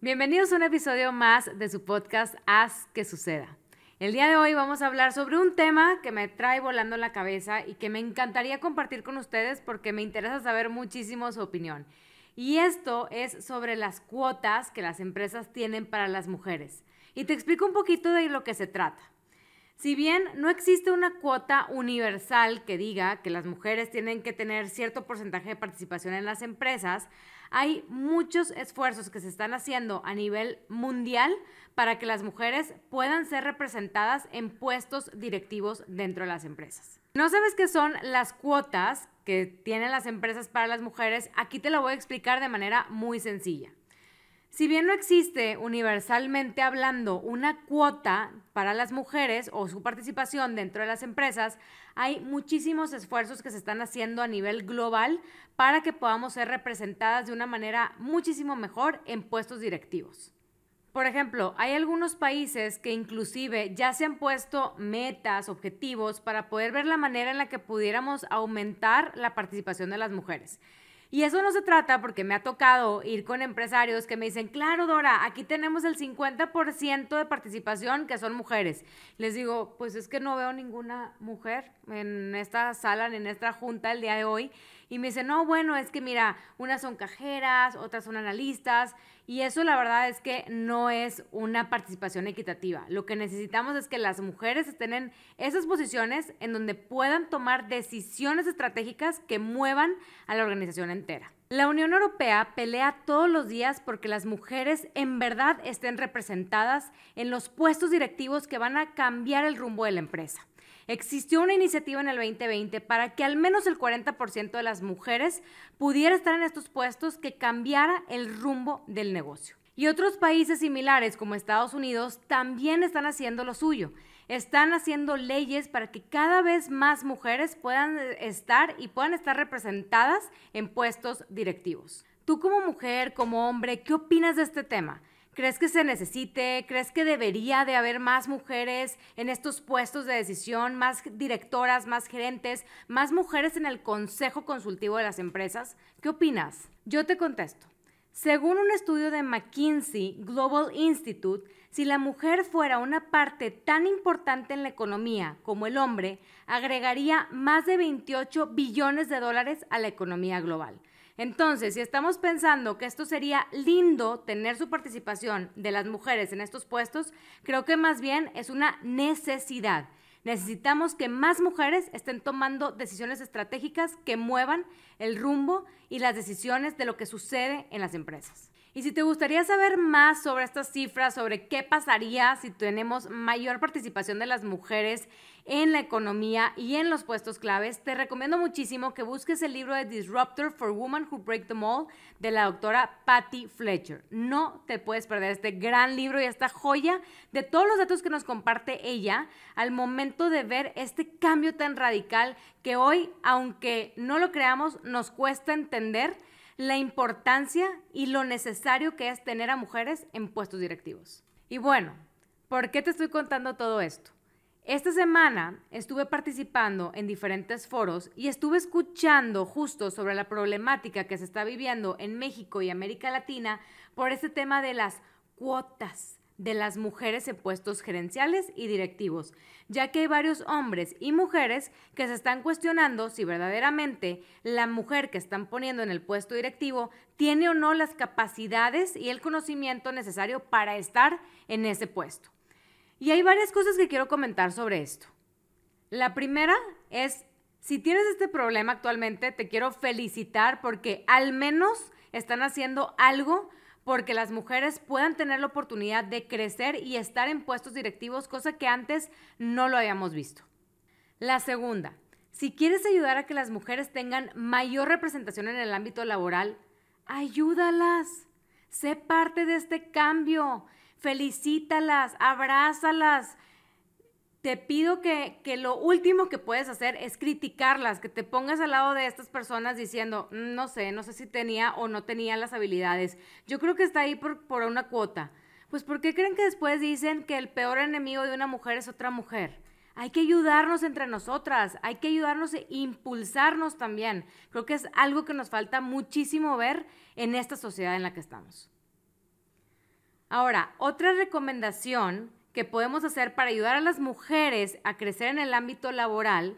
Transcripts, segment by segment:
Bienvenidos a un episodio más de su podcast Haz que suceda. El día de hoy vamos a hablar sobre un tema que me trae volando la cabeza y que me encantaría compartir con ustedes porque me interesa saber muchísimo su opinión. Y esto es sobre las cuotas que las empresas tienen para las mujeres. Y te explico un poquito de lo que se trata. Si bien no existe una cuota universal que diga que las mujeres tienen que tener cierto porcentaje de participación en las empresas, hay muchos esfuerzos que se están haciendo a nivel mundial para que las mujeres puedan ser representadas en puestos directivos dentro de las empresas. ¿No sabes qué son las cuotas que tienen las empresas para las mujeres? Aquí te lo voy a explicar de manera muy sencilla. Si bien no existe universalmente hablando una cuota para las mujeres o su participación dentro de las empresas, hay muchísimos esfuerzos que se están haciendo a nivel global para que podamos ser representadas de una manera muchísimo mejor en puestos directivos. Por ejemplo, hay algunos países que inclusive ya se han puesto metas, objetivos para poder ver la manera en la que pudiéramos aumentar la participación de las mujeres. Y eso no se trata porque me ha tocado ir con empresarios que me dicen, claro, Dora, aquí tenemos el 50% de participación que son mujeres. Les digo, pues es que no veo ninguna mujer en esta sala, en esta junta el día de hoy. Y me dicen, no, bueno, es que mira, unas son cajeras, otras son analistas. Y eso la verdad es que no es una participación equitativa. Lo que necesitamos es que las mujeres estén en esas posiciones en donde puedan tomar decisiones estratégicas que muevan a la organización entera. La Unión Europea pelea todos los días porque las mujeres en verdad estén representadas en los puestos directivos que van a cambiar el rumbo de la empresa. Existió una iniciativa en el 2020 para que al menos el 40% de las mujeres pudiera estar en estos puestos que cambiara el rumbo del negocio. Y otros países similares como Estados Unidos también están haciendo lo suyo. Están haciendo leyes para que cada vez más mujeres puedan estar y puedan estar representadas en puestos directivos. Tú como mujer, como hombre, ¿qué opinas de este tema? ¿Crees que se necesite? ¿Crees que debería de haber más mujeres en estos puestos de decisión, más directoras, más gerentes, más mujeres en el consejo consultivo de las empresas? ¿Qué opinas? Yo te contesto. Según un estudio de McKinsey Global Institute, si la mujer fuera una parte tan importante en la economía como el hombre, agregaría más de 28 billones de dólares a la economía global. Entonces, si estamos pensando que esto sería lindo tener su participación de las mujeres en estos puestos, creo que más bien es una necesidad. Necesitamos que más mujeres estén tomando decisiones estratégicas que muevan el rumbo y las decisiones de lo que sucede en las empresas. Y si te gustaría saber más sobre estas cifras, sobre qué pasaría si tenemos mayor participación de las mujeres en la economía y en los puestos claves, te recomiendo muchísimo que busques el libro de Disruptor for Women Who Break the Mold de la doctora Patty Fletcher. No te puedes perder este gran libro y esta joya de todos los datos que nos comparte ella al momento de ver este cambio tan radical que hoy, aunque no lo creamos, nos cuesta entender la importancia y lo necesario que es tener a mujeres en puestos directivos. Y bueno, ¿por qué te estoy contando todo esto? Esta semana estuve participando en diferentes foros y estuve escuchando justo sobre la problemática que se está viviendo en México y América Latina por este tema de las cuotas de las mujeres en puestos gerenciales y directivos, ya que hay varios hombres y mujeres que se están cuestionando si verdaderamente la mujer que están poniendo en el puesto directivo tiene o no las capacidades y el conocimiento necesario para estar en ese puesto. Y hay varias cosas que quiero comentar sobre esto. La primera es, si tienes este problema actualmente, te quiero felicitar porque al menos están haciendo algo porque las mujeres puedan tener la oportunidad de crecer y estar en puestos directivos, cosa que antes no lo habíamos visto. La segunda, si quieres ayudar a que las mujeres tengan mayor representación en el ámbito laboral, ayúdalas. Sé parte de este cambio. Felicítalas, abrázalas, te pido que, lo último que puedes hacer es criticarlas, que te pongas al lado de estas personas diciendo, mm, no sé, no sé si tenía o no tenía las habilidades. Yo creo que está ahí por, por una cuota. Pues ¿por qué creen que después dicen que el peor enemigo de una mujer es otra mujer? Hay que ayudarnos entre nosotras, hay que ayudarnos e impulsarnos también. Creo que es algo que nos falta muchísimo ver en esta sociedad en la que estamos. Ahora, otra recomendación que podemos hacer para ayudar a las mujeres a crecer en el ámbito laboral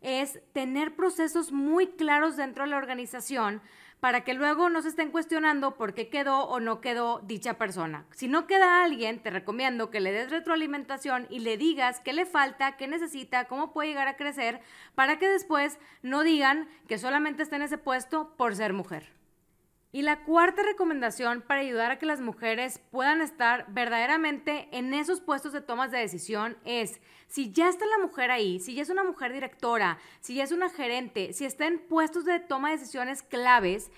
es tener procesos muy claros dentro de la organización para que luego no se estén cuestionando por qué quedó o no quedó dicha persona. Si no queda alguien, te recomiendo que le des retroalimentación y le digas qué le falta, qué necesita, cómo puede llegar a crecer, para que después no digan que solamente está en ese puesto por ser mujer. Y la cuarta recomendación para ayudar a que las mujeres puedan estar verdaderamente en esos puestos de tomas de decisión es, si ya está la mujer ahí, si ya es una mujer directora, si ya es una gerente, si está en puestos de toma de decisiones claves,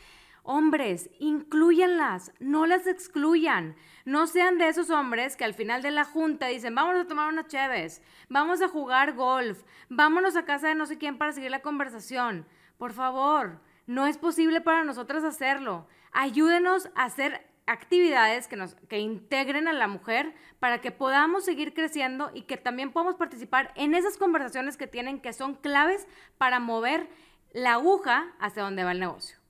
hombres, incluyanlas, no las excluyan. No sean de esos hombres que al final de la junta dicen, vamos a tomar unas cheves, vamos a jugar golf, vámonos a casa de no sé quién para seguir la conversación. Por favor no es posible para nosotras hacerlo. Ayúdenos a hacer actividades que, nos, que integren a la mujer para que podamos seguir creciendo y que también podamos participar en esas conversaciones que tienen que son claves para mover la aguja hacia donde va el negocio.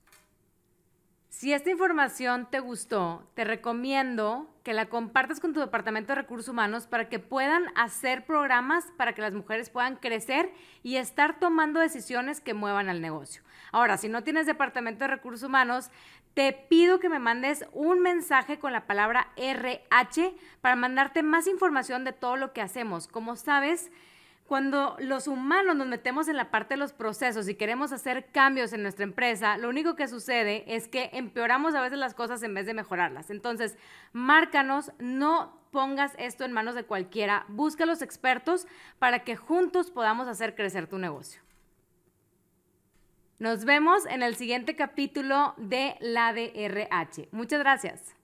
Si esta información te gustó, te recomiendo que la compartas con tu departamento de recursos humanos para que puedan hacer programas para que las mujeres puedan crecer y estar tomando decisiones que muevan al negocio. Ahora, si no tienes departamento de recursos humanos, te pido que me mandes un mensaje con la palabra RH para mandarte más información de todo lo que hacemos. Como sabes, cuando los humanos nos metemos en la parte de los procesos y queremos hacer cambios en nuestra empresa, lo único que sucede es que empeoramos a veces las cosas en vez de mejorarlas. Entonces, márcanos, no pongas esto en manos de cualquiera, busca a los expertos para que juntos podamos hacer crecer tu negocio. Nos vemos en el siguiente capítulo de la DRH. Muchas gracias.